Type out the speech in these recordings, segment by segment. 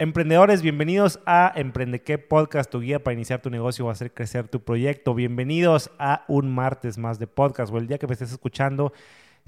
Emprendedores, bienvenidos a Emprende qué podcast, tu guía para iniciar tu negocio o hacer crecer tu proyecto. Bienvenidos a un martes más de podcast o el día que me estés escuchando.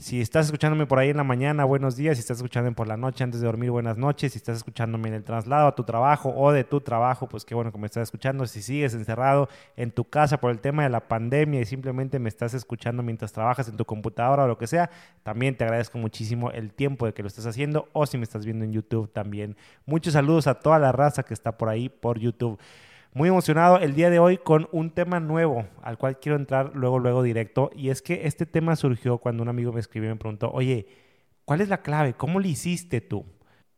Si estás escuchándome por ahí en la mañana, buenos días. Si estás escuchándome por la noche antes de dormir, buenas noches. Si estás escuchándome en el traslado a tu trabajo o de tu trabajo, pues qué bueno que me estás escuchando. Si sigues encerrado en tu casa por el tema de la pandemia y simplemente me estás escuchando mientras trabajas en tu computadora o lo que sea, también te agradezco muchísimo el tiempo de que lo estés haciendo o si me estás viendo en YouTube también. Muchos saludos a toda la raza que está por ahí por YouTube. Muy emocionado el día de hoy con un tema nuevo al cual quiero entrar luego, luego directo. Y es que este tema surgió cuando un amigo me escribió y me preguntó, oye, ¿cuál es la clave? ¿Cómo le hiciste tú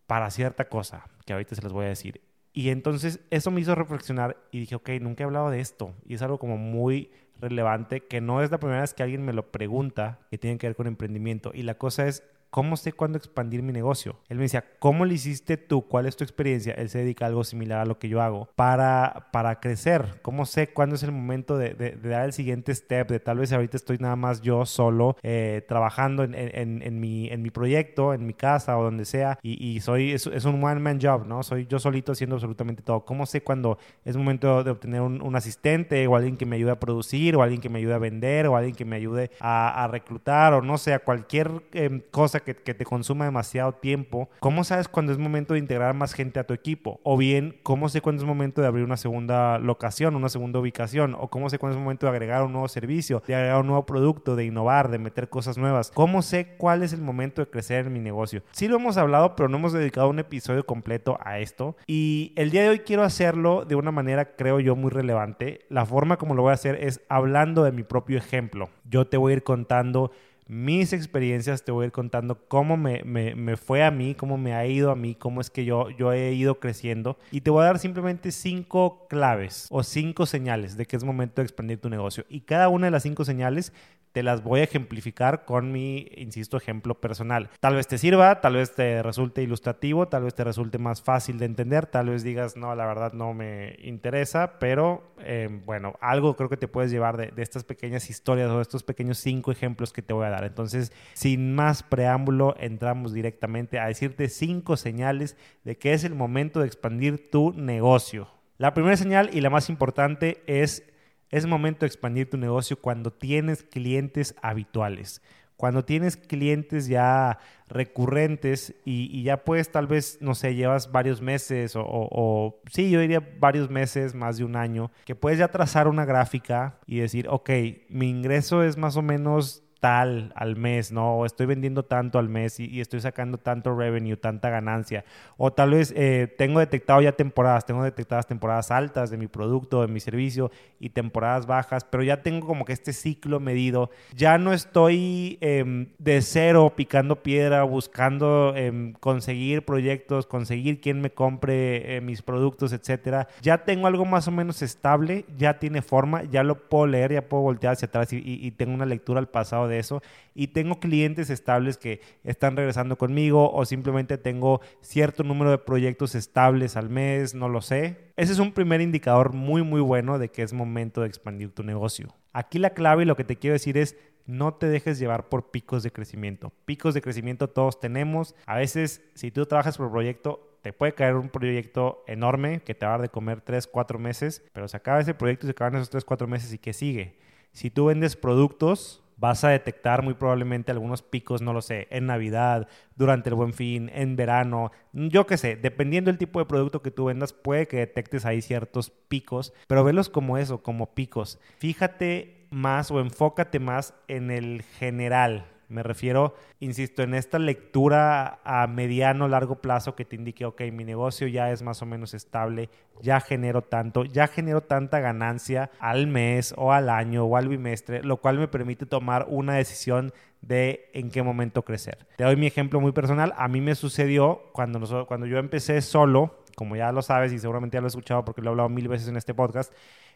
para cierta cosa? Que ahorita se les voy a decir. Y entonces eso me hizo reflexionar y dije, ok, nunca he hablado de esto. Y es algo como muy relevante, que no es la primera vez que alguien me lo pregunta que tiene que ver con emprendimiento. Y la cosa es, ¿cómo sé cuándo expandir mi negocio? Él me decía, ¿cómo lo hiciste tú? ¿Cuál es tu experiencia? Él se dedica a algo similar a lo que yo hago para, para crecer. ¿Cómo sé cuándo es el momento de, de, dar el siguiente step? De tal vez ahorita estoy nada más yo solo eh, trabajando en, en, en, mi, en mi proyecto, en mi casa o donde sea y, y soy, es, es, un one man job, ¿no? Soy yo solito haciendo absolutamente todo. ¿Cómo sé cuándo es momento de obtener un, un asistente o alguien que me ayude a producir o alguien que me ayude a vender o alguien que me ayude a, a reclutar o no sé, a cualquier eh, cosa que, te consuma demasiado tiempo, ¿cómo sabes cuándo es momento de integrar más gente a tu equipo? O bien, ¿cómo sé cuándo es momento de abrir una segunda locación, una segunda ubicación? O ¿cómo sé cuándo es momento de agregar un nuevo servicio, de agregar un nuevo producto, de innovar, de meter cosas nuevas? ¿Cómo sé cuál es el momento de crecer en mi negocio? Sí lo hemos hablado, pero no hemos dedicado un episodio completo a esto. Y el día de hoy quiero hacerlo de una manera, creo yo, muy relevante. La forma como lo voy a hacer es hablando de mi propio ejemplo. Yo te voy a ir contando mis experiencias, te voy a ir contando cómo me, me, fue a mí, cómo me ha ido a mí, cómo es que yo, yo he ido creciendo. Y te voy a dar simplemente cinco claves o cinco señales de que es momento de expandir tu negocio. Y cada una de las cinco señales te las voy a ejemplificar con mi, insisto, ejemplo personal. Tal vez te sirva, tal vez te resulte ilustrativo, tal vez te resulte más fácil de entender, tal vez digas, no, la verdad no me interesa, pero eh, bueno, algo creo que te puedes llevar de, de, estas pequeñas historias o de estos pequeños cinco ejemplos que te voy a dar. Entonces, sin más preámbulo, entramos directamente a decirte cinco señales de que es el momento de expandir tu negocio. La primera señal y la más importante es es momento de expandir tu negocio cuando tienes clientes habituales, cuando tienes clientes ya recurrentes y, ya puedes tal vez, no sé, llevas varios meses o, o, sí, yo diría varios meses, más de un año, que puedes ya trazar una gráfica y decir, ok, mi ingreso es más o menos tal al mes, ¿no? O estoy vendiendo tanto al mes y, estoy sacando tanto revenue, tanta ganancia. O tal vez eh, tengo detectado ya temporadas, tengo detectadas temporadas altas de mi producto, de mi servicio y temporadas bajas, pero ya tengo como que este ciclo medido. Ya no estoy em, de cero picando piedra, buscando em, conseguir proyectos, conseguir quien me compre eh, mis productos, etcétera. Ya tengo algo más o menos estable, ya tiene forma, ya lo puedo leer, ya puedo voltear hacia atrás y, y tengo una lectura al pasado de eso y tengo clientes estables que están regresando conmigo o simplemente tengo cierto número de proyectos estables al mes, no lo sé. Ese es un primer indicador muy muy bueno de que es momento de expandir tu negocio. Aquí la clave y lo que te quiero decir es no te dejes llevar por picos de crecimiento. Picos de crecimiento todos tenemos. A veces, si tú trabajas por proyecto, te puede caer un proyecto enorme que te va a dar de comer 3, 4 meses, pero se acaba ese proyecto y se acaban esos 3, 4 meses y ¿qué sigue? Si tú vendes productos, vas a detectar muy probablemente algunos picos, no lo sé, en Navidad, durante el buen fin, en verano, yo qué sé, dependiendo del tipo de producto que tú vendas, puede que detectes ahí ciertos picos, pero velos como eso, como picos. Fíjate más o enfócate más en el general, me refiero, insisto, en esta lectura a mediano, largo plazo que te indique, ok, mi negocio ya es más o menos estable, ya genero tanto, ya genero tanta ganancia al mes o al año o al bimestre, lo cual me permite tomar una decisión de en qué momento crecer. Te doy mi ejemplo muy personal. A mí me sucedió cuando, cuando yo empecé solo, como ya lo sabes y seguramente ya lo he escuchado porque lo he hablado mil veces en este podcast,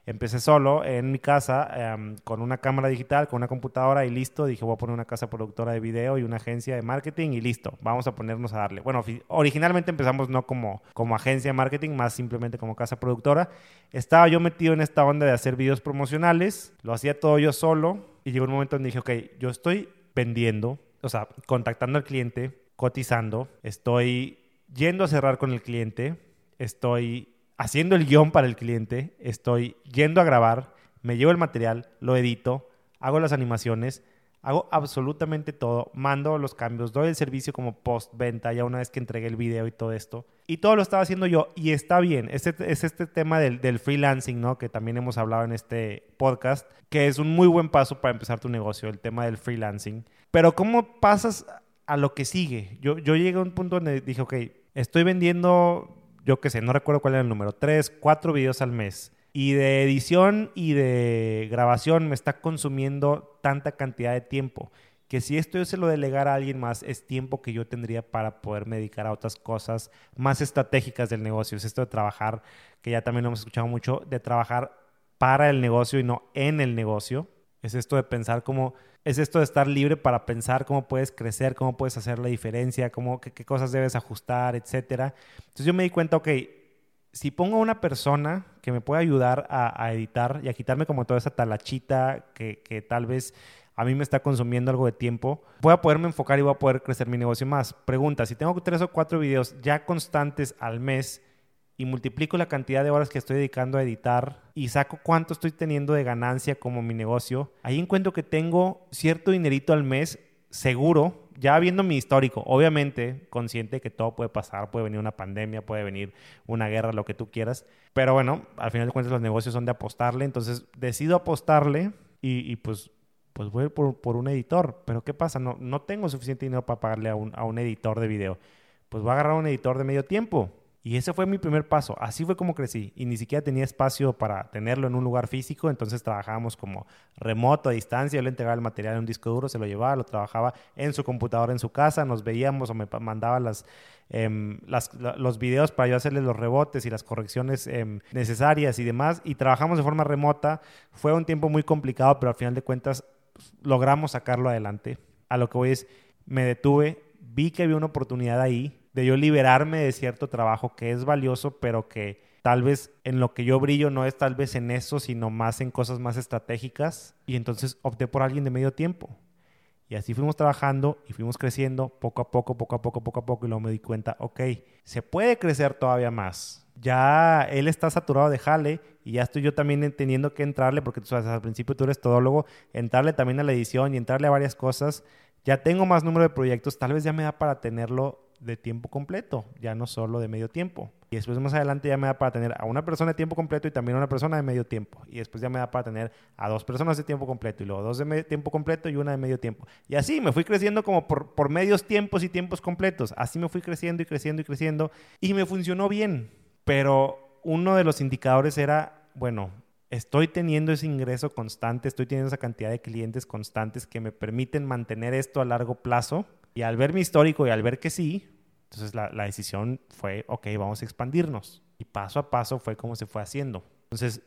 Empecé solo en mi casa em, con una cámara digital, con una computadora y listo. Dije, voy a poner una casa productora de video y una agencia de marketing y listo. Vamos a ponernos a darle. Bueno, originalmente empezamos no como, como agencia de marketing, más simplemente como casa productora. Estaba yo metido en esta onda de hacer videos promocionales. Lo hacía todo yo solo. Y llegó un momento donde dije, ok, yo estoy vendiendo, o sea, contactando al cliente, cotizando, estoy yendo a cerrar con el cliente estoy haciendo el guion para el cliente, estoy yendo a grabar, me llevo el material, lo edito, hago las animaciones, hago absolutamente todo, mando los cambios, doy el servicio como post-venta ya una vez que entregué el video y todo esto. Y todo lo estaba haciendo yo y está bien. Este, es este tema del, freelancing, ¿no? Que también hemos hablado en este podcast, que es un muy buen paso para empezar tu negocio, el tema del freelancing. Pero ¿cómo pasas a lo que sigue? Yo, yo llegué a un punto donde dije, ok, estoy vendiendo, yo qué sé, no recuerdo cuál era el número, tres, cuatro videos al mes. Y de edición y de grabación me está consumiendo tanta cantidad de tiempo que si esto yo se lo delegara a alguien más, es tiempo que yo tendría para poderme dedicar a otras cosas más estratégicas del negocio. Es esto de trabajar, que ya también lo hemos escuchado mucho, de trabajar para el negocio y no en el negocio. Es esto de pensar cómo, es esto de estar libre para pensar cómo puedes crecer, cómo puedes hacer la diferencia, cómo, qué, cosas debes ajustar, etc. Entonces yo me di cuenta, ok, si pongo a una persona que me pueda ayudar a, editar y a quitarme como toda esa talachita que, que tal vez a mí me está consumiendo algo de tiempo, voy a poderme enfocar y voy a poder crecer mi negocio más. Pregunta, si tengo tres o cuatro videos ya constantes al mes y multiplico la cantidad de horas que estoy dedicando a editar y saco cuánto estoy teniendo de ganancia como mi negocio, ahí encuentro que tengo cierto dinerito al mes seguro, ya viendo mi histórico, obviamente consciente que todo puede pasar, puede venir una pandemia, puede venir una guerra, lo que tú quieras, pero bueno, al final de cuentas los negocios son de apostarle, entonces decido apostarle y, pues pues voy por, por, un editor. Pero ¿qué pasa? No, no tengo suficiente dinero para pagarle a un, a un editor de video. Pues voy a agarrar un editor de medio tiempo. Y ese fue mi primer paso. Así fue como crecí. Y ni siquiera tenía espacio para tenerlo en un lugar físico. Entonces trabajábamos como remoto, a distancia. Yo le entregaba el material en un disco duro, se lo llevaba, lo trabajaba en su computadora en su casa. Nos veíamos o me mandaba las, em, los videos para yo hacerle los rebotes y las correcciones em, necesarias y demás. Y trabajamos de forma remota. Fue un tiempo muy complicado, pero al final de cuentas logramos sacarlo adelante. A lo que voy es, me detuve, vi que había una oportunidad ahí de yo liberarme de cierto trabajo que es valioso, pero que tal vez en lo que yo brillo no es tal vez en eso, sino más en cosas más estratégicas. Y entonces opté por alguien de medio tiempo. Y así fuimos trabajando y fuimos creciendo poco a poco, poco a poco, poco a poco. Y luego me di cuenta, ok, se puede crecer todavía más ya él está saturado de jale y ya estoy yo también teniendo que entrarle, porque tú sabes, al principio tú eres todólogo, entrarle también a la edición y entrarle a varias cosas. Ya tengo más número de proyectos, tal vez ya me da para tenerlo de tiempo completo, ya no solo de medio tiempo. Y después más adelante ya me da para tener a una persona de tiempo completo y también a una persona de medio tiempo. Y después ya me da para tener a dos personas de tiempo completo y luego dos de tiempo completo y una de medio tiempo. Y así me fui creciendo como por, por medios tiempos y tiempos completos. Así me fui creciendo y creciendo y creciendo y me funcionó bien pero uno de los indicadores era, bueno, estoy teniendo ese ingreso constante, estoy teniendo esa cantidad de clientes constantes que me permiten mantener esto a largo plazo. Y al ver mi histórico y al ver que sí, entonces la, decisión fue, ok, vamos a expandirnos. Y paso a paso fue como se fue haciendo. Entonces,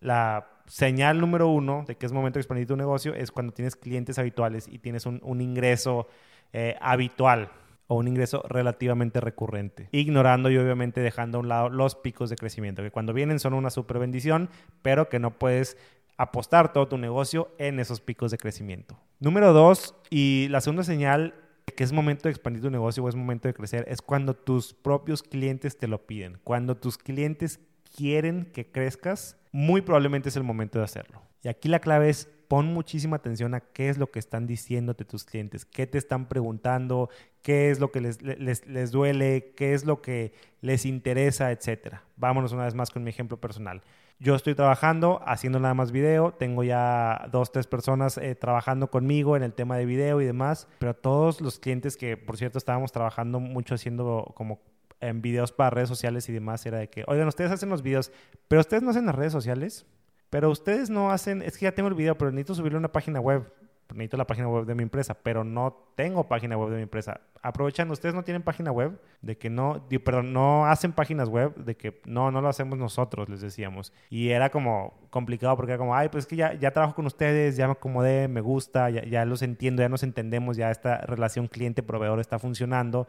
la señal número uno de que es momento de expandir tu negocio es cuando tienes clientes habituales y tienes un, ingreso eh, habitual o un ingreso relativamente recurrente, ignorando y obviamente dejando a un lado los picos de crecimiento, que cuando vienen son una super bendición, pero que no puedes apostar todo tu negocio en esos picos de crecimiento. Número dos, y la segunda señal que es momento de expandir tu negocio o es momento de crecer, es cuando tus propios clientes te lo piden. Cuando tus clientes quieren que crezcas, muy probablemente es el momento de hacerlo. Y aquí la clave es pon muchísima atención a qué es lo que están diciéndote tus clientes, qué te están preguntando, qué es lo que les, les, duele, qué es lo que les interesa, etc. Vámonos una vez más con mi ejemplo personal. Yo estoy trabajando, haciendo nada más video, tengo ya dos, tres personas eh, trabajando conmigo en el tema de video y demás, pero todos los clientes que, por cierto, estábamos trabajando mucho haciendo como en videos para redes sociales y demás, era de que, oigan, ustedes hacen los videos, pero ustedes no hacen las redes sociales. Pero ustedes no hacen, es que ya tengo el video, pero necesito subirle una página web. Necesito la página web de mi empresa, pero no tengo página web de mi empresa. Aprovechando, ustedes no tienen página web, de que no, perdón, no hacen páginas web, de que no, no lo hacemos nosotros, les decíamos. Y era como complicado porque era como, ay, pues es que ya, ya trabajo con ustedes, ya me acomodé, me gusta, ya, ya los entiendo, ya nos entendemos, ya esta relación cliente-proveedor está funcionando.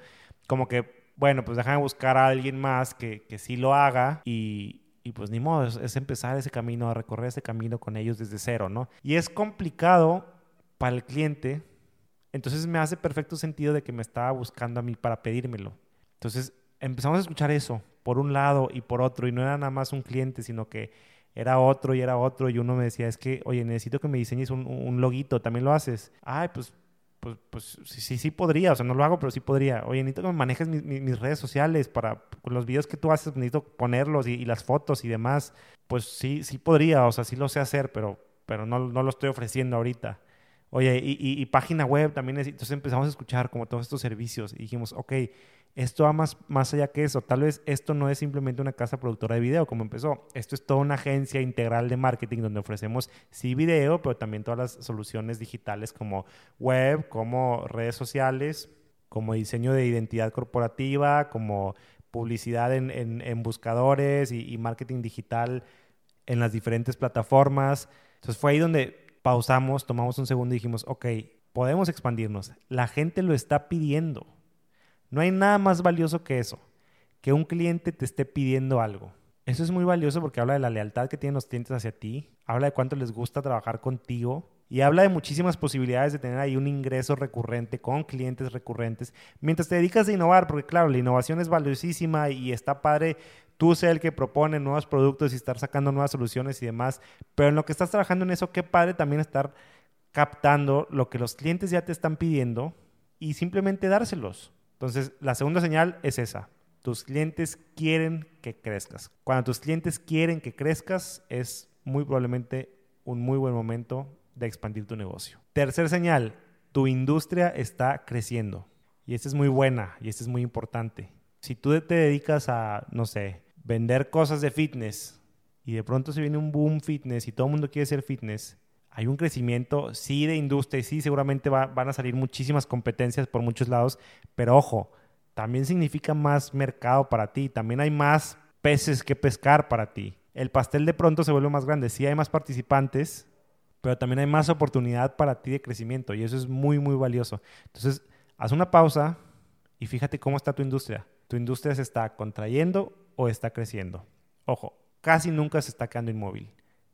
Como que, bueno, pues déjame buscar a alguien más que, que sí lo haga y, y pues ni modo, es, empezar ese camino, a recorrer ese camino con ellos desde cero, ¿no? Y es complicado para el cliente, entonces me hace perfecto sentido de que me estaba buscando a mí para pedírmelo. Entonces empezamos a escuchar eso, por un lado y por otro, y no era nada más un cliente, sino que era otro y era otro, y uno me decía, es que, oye, necesito que me diseñes un, un loguito, ¿también lo haces? Ay, pues pues, pues sí, sí, podría, o sea, no lo hago, pero sí podría. Oye, necesito que me manejes mis redes sociales para con los videos que tú haces, necesito ponerlos y, las fotos y demás. Pues sí, sí podría, o sea, sí lo sé hacer, pero, pero no, no lo estoy ofreciendo ahorita. Oye, y, página web también. Entonces empezamos a escuchar como todos estos servicios y dijimos, ok, esto va más, más allá que eso. Tal vez esto no es simplemente una casa productora de video como empezó. Esto es toda una agencia integral de marketing donde ofrecemos sí video, pero también todas las soluciones digitales como web, como redes sociales, como diseño de identidad corporativa, como publicidad en, en, buscadores y, y marketing digital en las diferentes plataformas. Entonces fue ahí donde pausamos, tomamos un segundo y dijimos, ok, podemos expandirnos. La gente lo está pidiendo no hay nada más valioso que eso, que un cliente te esté pidiendo algo. Eso es muy valioso porque habla de la lealtad que tienen los clientes hacia ti, habla de cuánto les gusta trabajar contigo y habla de muchísimas posibilidades de tener ahí un ingreso recurrente con clientes recurrentes mientras te dedicas a innovar, porque claro, la innovación es valiosísima y está padre tú ser el que propone nuevos productos y estar sacando nuevas soluciones y demás, pero en lo que estás trabajando en eso, qué padre también estar captando lo que los clientes ya te están pidiendo y simplemente dárselos. Entonces, la segunda señal es esa. Tus clientes quieren que crezcas. Cuando tus clientes quieren que crezcas, es muy probablemente un muy buen momento de expandir tu negocio. Tercer señal, tu industria está creciendo. Y esta es muy buena y esta es muy importante. Si tú te dedicas a, no sé, vender cosas de fitness y de pronto se viene un boom fitness y todo el mundo quiere ser fitness, hay un crecimiento, sí, de industria y sí, seguramente van a salir muchísimas competencias por muchos lados, pero ojo, también significa más mercado para ti, también hay más peces que pescar para ti. El pastel de pronto se vuelve más grande, sí hay más participantes, pero también hay más oportunidad para ti de crecimiento y eso es muy, muy valioso. Entonces, haz una pausa y fíjate cómo está tu industria. ¿Tu industria se está contrayendo o está creciendo? Ojo, casi nunca se está quedando inmóvil.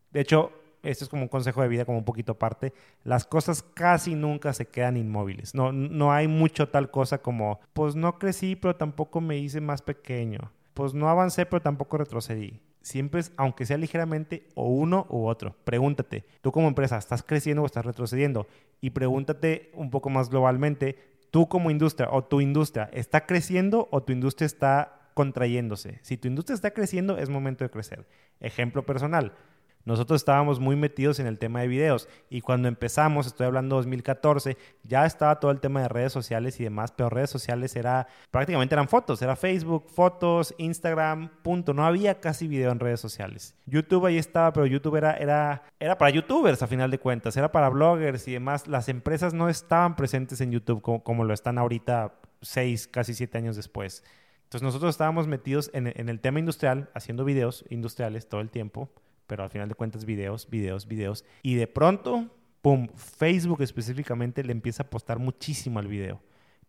De hecho, esto es como un consejo de vida, como un poquito aparte, las cosas casi nunca se quedan inmóviles. No, no hay mucho tal cosa como, pues no crecí, pero tampoco me hice más pequeño. Pues no avancé, pero tampoco retrocedí. Siempre es, aunque sea ligeramente, o uno u otro. Pregúntate, tú como empresa, ¿estás creciendo o estás retrocediendo? Y pregúntate un poco más globalmente, tú como industria o tu industria, ¿está creciendo o tu industria está contrayéndose? Si tu industria está creciendo, es momento de crecer. Ejemplo personal nosotros estábamos muy metidos en el tema de videos y cuando empezamos, estoy hablando 2014, ya estaba todo el tema de redes sociales y demás, pero redes sociales era prácticamente eran fotos, era Facebook, fotos, Instagram, punto, no había casi video en redes sociales. YouTube ahí estaba, pero YouTube era, era, era para youtubers a final de cuentas, era para bloggers y demás. Las empresas no estaban presentes en YouTube como, como lo están ahorita seis, casi siete años después. Entonces nosotros estábamos metidos en, en el tema industrial, haciendo videos industriales todo el tiempo pero al final de cuentas videos, videos, videos. Y de pronto, ¡pum!, Facebook específicamente le empieza a apostar muchísimo al video,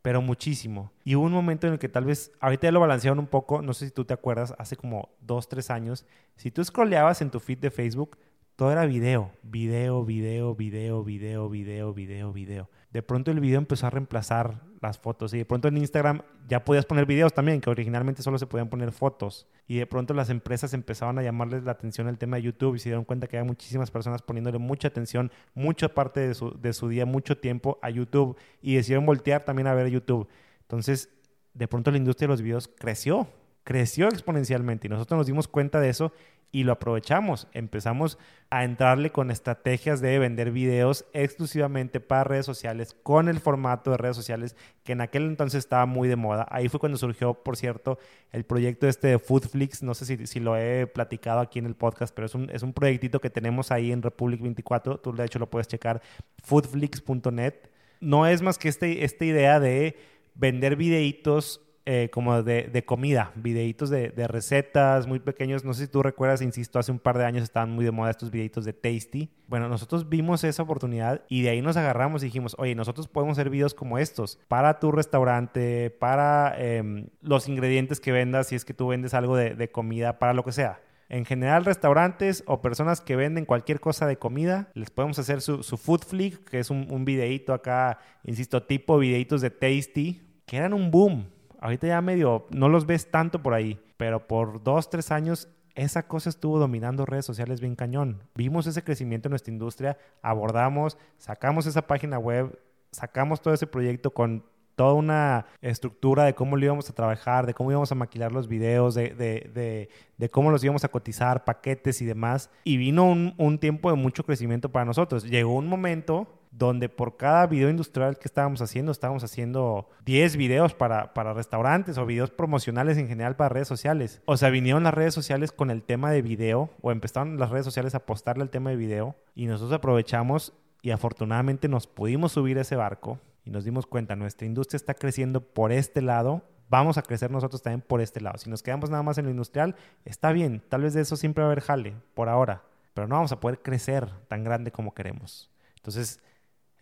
pero muchísimo. Y hubo un momento en el que tal vez, ahorita ya lo balancearon un poco, no sé si tú te acuerdas, hace como dos, tres años, si tú scrolleabas en tu feed de Facebook, todo era video, video, video, video, video, video, video, video. De pronto el video empezó a reemplazar las fotos y de pronto en Instagram ya podías poner videos también, que originalmente solo se podían poner fotos. Y de pronto las empresas empezaban a llamarles la atención al tema de YouTube y se dieron cuenta que había muchísimas personas poniéndole mucha atención, mucha parte de su, de su día, mucho tiempo a YouTube y decidieron voltear también a ver YouTube. Entonces, de pronto la industria de los videos creció, creció exponencialmente y nosotros nos dimos cuenta de eso y lo aprovechamos. Empezamos a entrarle con estrategias de vender videos exclusivamente para redes sociales, con el formato de redes sociales que en aquel entonces estaba muy de moda. Ahí fue cuando surgió, por cierto, el proyecto este de Foodflix. No sé si, si lo he platicado aquí en el podcast, pero es un, es un proyectito que tenemos ahí en Republic 24. Tú de hecho lo puedes checar, foodflix.net. No es más que este, esta idea de vender videitos eh, como de, comida, videitos de, recetas muy pequeños. No sé si tú recuerdas, insisto, hace un par de años estaban muy de moda estos videitos de Tasty. Bueno, nosotros vimos esa oportunidad y de ahí nos agarramos y dijimos, oye, nosotros podemos hacer videos como estos para tu restaurante, para em, los ingredientes que vendas, si es que tú vendes algo de, comida, para lo que sea. En general, restaurantes o personas que venden cualquier cosa de comida, les podemos hacer su, food flick, que es un, un videito acá, insisto, tipo videitos de Tasty, que eran un boom Ahorita ya medio, no los ves tanto por ahí, pero por dos, tres años esa cosa estuvo dominando redes sociales bien cañón. Vimos ese crecimiento en nuestra industria, abordamos, sacamos esa página web, sacamos todo ese proyecto con toda una estructura de cómo lo íbamos a trabajar, de cómo íbamos a maquilar los videos, de, de, de, cómo los íbamos a cotizar, paquetes y demás. Y vino un, un, tiempo de mucho crecimiento para nosotros. Llegó un momento donde por cada video industrial que estábamos haciendo, estábamos haciendo 10 videos para, para restaurantes o videos promocionales en general para redes sociales. O sea, vinieron las redes sociales con el tema de video o empezaron las redes sociales a apostarle al tema de video y nosotros aprovechamos y afortunadamente nos pudimos subir a ese barco y nos dimos cuenta, nuestra industria está creciendo por este lado, vamos a crecer nosotros también por este lado. Si nos quedamos nada más en lo industrial, está bien, tal vez de eso siempre va a haber jale, por ahora, pero no vamos a poder crecer tan grande como queremos. Entonces,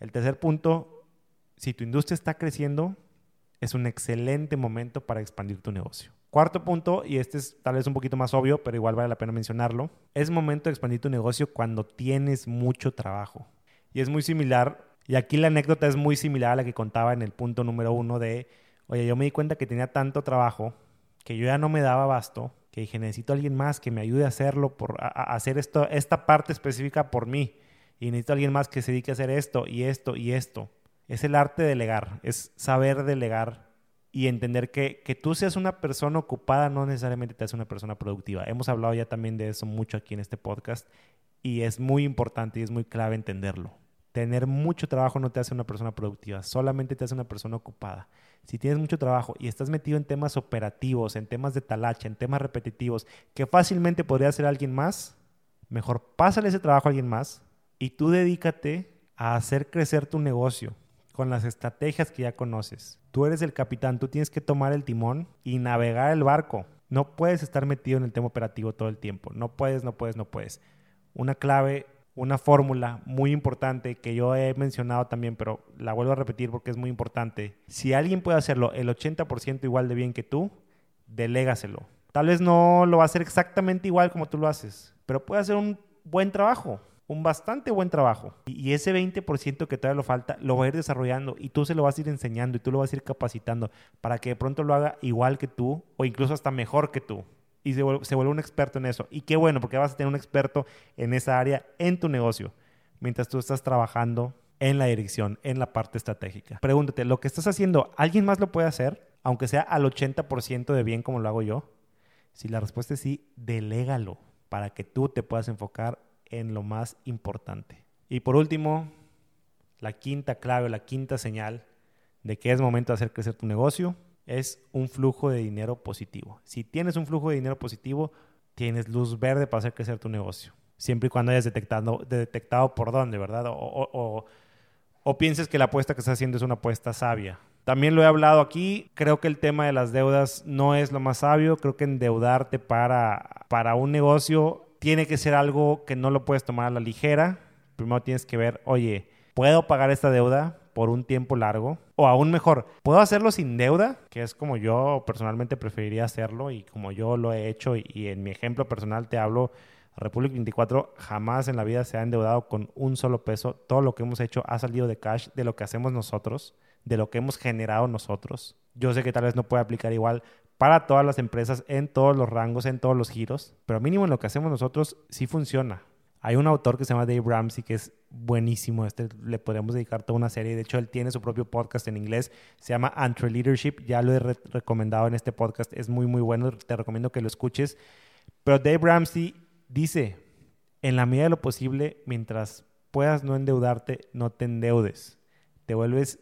el tercer punto, si tu industria está creciendo, es un excelente momento para expandir tu negocio. Cuarto punto, y este es tal vez un poquito más obvio, pero igual vale la pena mencionarlo, es momento de expandir tu negocio cuando tienes mucho trabajo. Y es muy similar y aquí la anécdota es muy similar a la que contaba en el punto número uno de, oye, yo me di cuenta que tenía tanto trabajo que yo ya no me daba abasto, que dije, necesito a alguien más que me ayude a hacerlo, por, a, hacer esto, esta parte específica por mí. Y necesito a alguien más que se dedique a hacer esto y esto y esto. Es el arte de delegar, es saber delegar y entender que, que tú seas una persona ocupada no necesariamente te hace una persona productiva. Hemos hablado ya también de eso mucho aquí en este podcast y es muy importante y es muy clave entenderlo. Tener mucho trabajo no te hace una persona productiva, solamente te hace una persona ocupada. Si tienes mucho trabajo y estás metido en temas operativos, en temas de talacha, en temas repetitivos, que fácilmente podría hacer alguien más, mejor pásale ese trabajo a alguien más y tú dedícate a hacer crecer tu negocio con las estrategias que ya conoces. Tú eres el capitán, tú tienes que tomar el timón y navegar el barco. No puedes estar metido en el tema operativo todo el tiempo. No puedes, no puedes, no puedes. Una clave una fórmula muy importante que yo he mencionado también, pero la vuelvo a repetir porque es muy importante. Si alguien puede hacerlo el 80% igual de bien que tú, delégaselo. Tal vez no lo va a hacer exactamente igual como tú lo haces, pero puede hacer un buen trabajo, un bastante buen trabajo. Y ese 20% que todavía lo falta, lo va a ir desarrollando y tú se lo vas a ir enseñando y tú lo vas a ir capacitando para que de pronto lo haga igual que tú o incluso hasta mejor que tú y se vuelve, un experto en eso. Y qué bueno, porque vas a tener un experto en esa área en tu negocio, mientras tú estás trabajando en la dirección, en la parte estratégica. Pregúntate, ¿lo que estás haciendo, alguien más lo puede hacer? Aunque sea al 80% de bien como lo hago yo. Si la respuesta es sí, delégalo para que tú te puedas enfocar en lo más importante. Y por último, la quinta clave, la quinta señal de que es momento de hacer crecer tu negocio es un flujo de dinero positivo. Si tienes un flujo de dinero positivo, tienes luz verde para hacer crecer tu negocio. Siempre y cuando hayas detectado, detectado por dónde, ¿verdad? O, o, pienses que la apuesta que estás haciendo es una apuesta sabia. También lo he hablado aquí, creo que el tema de las deudas no es lo más sabio, creo que endeudarte para, para un negocio tiene que ser algo que no lo puedes tomar a la ligera. Primero tienes que ver, oye, ¿puedo pagar esta deuda? por un tiempo largo. O aún mejor, puedo hacerlo sin deuda, que es como yo personalmente preferiría hacerlo y como yo lo he hecho y, en mi ejemplo personal te hablo. Republic 24 jamás en la vida se ha endeudado con un solo peso. Todo lo que hemos hecho ha salido de cash, de lo que hacemos nosotros, de lo que hemos generado nosotros. Yo sé que tal vez no puede aplicar igual para todas las empresas en todos los rangos, en todos los giros, pero mínimo en lo que hacemos nosotros sí funciona. Hay un autor que se llama Dave Ramsey que es buenísimo. Este le podríamos dedicar toda una serie. De hecho, él tiene su propio podcast en inglés. Se llama Entre Leadership. Ya lo he recomendado en este podcast. Es muy, muy bueno. Te recomiendo que lo escuches. Pero Dave Ramsey dice, en la medida de lo posible, mientras puedas no endeudarte, no te endeudes. Te vuelves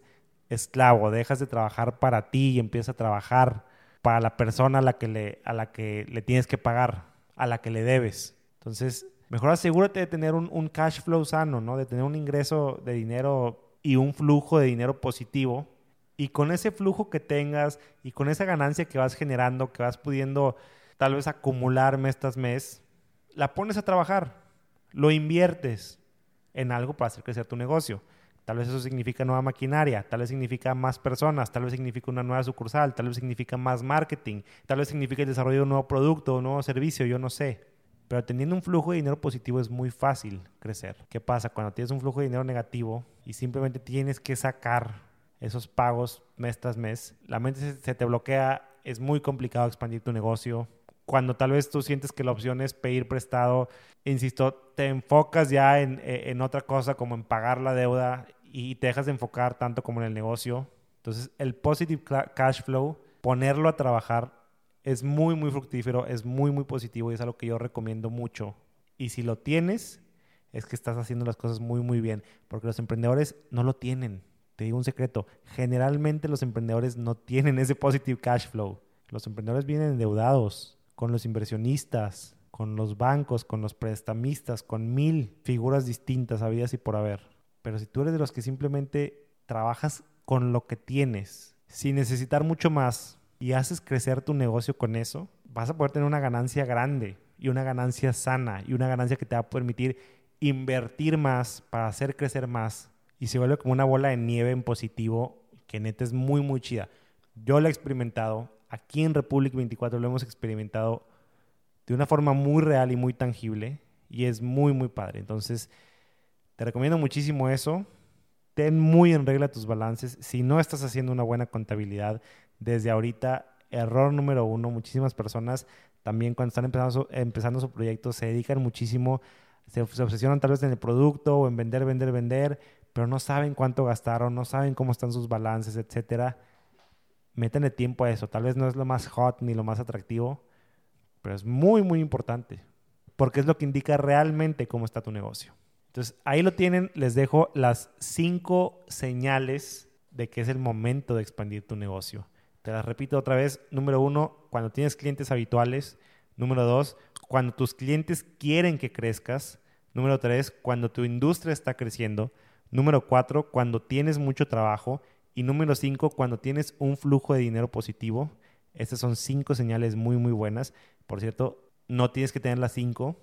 esclavo. Dejas de trabajar para ti y empiezas a trabajar para la persona a la que le, a la que le tienes que pagar, a la que le debes. Entonces, mejor asegúrate de tener un, cash flow sano, ¿no? De tener un ingreso de dinero y un flujo de dinero positivo. Y con ese flujo que tengas y con esa ganancia que vas generando, que vas pudiendo tal vez acumular mes tras mes, la pones a trabajar, lo inviertes en algo para hacer crecer tu negocio. Tal vez eso significa nueva maquinaria, tal vez significa más personas, tal vez significa una nueva sucursal, tal vez significa más marketing, tal vez significa el desarrollo de un nuevo producto, un nuevo servicio, yo no sé. Pero teniendo un flujo de dinero positivo es muy fácil crecer. ¿Qué pasa? Cuando tienes un flujo de dinero negativo y simplemente tienes que sacar esos pagos mes tras mes, la mente se, te bloquea, es muy complicado expandir tu negocio. Cuando tal vez tú sientes que la opción es pedir prestado, insisto, te enfocas ya en, en otra cosa como en pagar la deuda y te dejas de enfocar tanto como en el negocio. Entonces, el positive cash flow, ponerlo a trabajar es muy, muy fructífero, es muy, muy positivo y es algo que yo recomiendo mucho. Y si lo tienes, es que estás haciendo las cosas muy, muy bien, porque los emprendedores no lo tienen. Te digo un secreto, generalmente los emprendedores no tienen ese positive cash flow. Los emprendedores vienen endeudados con los inversionistas, con los bancos, con los prestamistas, con mil figuras distintas, habidas y por haber. Pero si tú eres de los que simplemente trabajas con lo que tienes, sin necesitar mucho más, y haces crecer tu negocio con eso, vas a poder tener una ganancia grande y una ganancia sana y una ganancia que te va a permitir invertir más para hacer crecer más y se vuelve como una bola de nieve en positivo que neta es muy muy chida. Yo lo he experimentado, aquí en Republic 24 lo hemos experimentado de una forma muy real y muy tangible y es muy muy padre. Entonces, te recomiendo muchísimo eso. Ten muy en regla tus balances. Si no estás haciendo una buena contabilidad, desde ahorita, error número uno, muchísimas personas también cuando están empezando su, proyecto se dedican muchísimo, se, obsesionan tal vez en el producto o en vender, vender, vender, pero no saben cuánto gastaron, no saben cómo están sus balances, etcétera. Métanle tiempo a eso. Tal vez no es lo más hot ni lo más atractivo, pero es muy, muy importante porque es lo que indica realmente cómo está tu negocio. Entonces, ahí lo tienen. Les dejo las cinco señales de que es el momento de expandir tu negocio. Te las repito otra vez. Número uno, cuando tienes clientes habituales. Número dos, cuando tus clientes quieren que crezcas. Número tres, cuando tu industria está creciendo. Número cuatro, cuando tienes mucho trabajo. Y número cinco, cuando tienes un flujo de dinero positivo. Estas son cinco señales muy, muy buenas. Por cierto, no tienes que tener las cinco,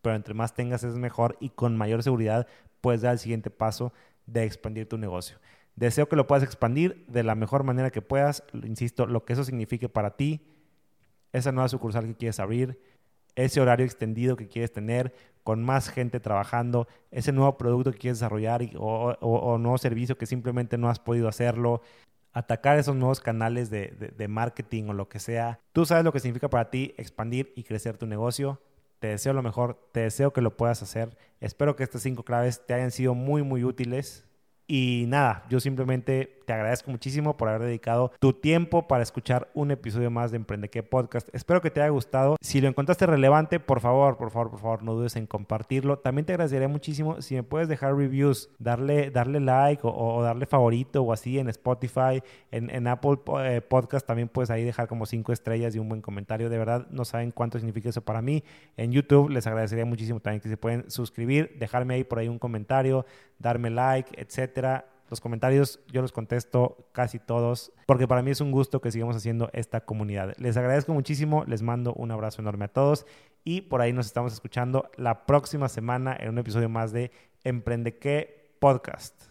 pero entre más tengas es mejor y con mayor seguridad puedes dar el siguiente paso de expandir tu negocio. Deseo que lo puedas expandir de la mejor manera que puedas. Insisto, lo que eso signifique para ti, esa nueva sucursal que quieres abrir, ese horario extendido que quieres tener, con más gente trabajando, ese nuevo producto que quieres desarrollar o, nuevo servicio que simplemente no has podido hacerlo, atacar esos nuevos canales de, de marketing o lo que sea. Tú sabes lo que significa para ti expandir y crecer tu negocio. Te deseo lo mejor, te deseo que lo puedas hacer. Espero que estas cinco claves te hayan sido muy, muy útiles. Y nada, yo simplemente te agradezco muchísimo por haber dedicado tu tiempo para escuchar un episodio más de Emprende que Podcast. Espero que te haya gustado. Si lo encontraste relevante, por favor, por favor, por favor, no dudes en compartirlo. También te agradecería muchísimo si me puedes dejar reviews, darle, darle like o, darle favorito o así en Spotify, en, Apple eh, Podcast también puedes ahí dejar como cinco estrellas y un buen comentario. De verdad, no saben cuánto significa eso para mí. En YouTube les agradecería muchísimo también que se pueden suscribir, dejarme ahí por ahí un comentario, darme like, los comentarios yo los contesto casi todos, porque para mí es un gusto que sigamos haciendo esta comunidad. Les agradezco muchísimo, les mando un abrazo enorme a todos y por ahí nos estamos escuchando la próxima semana en un episodio más de Emprende qué podcast.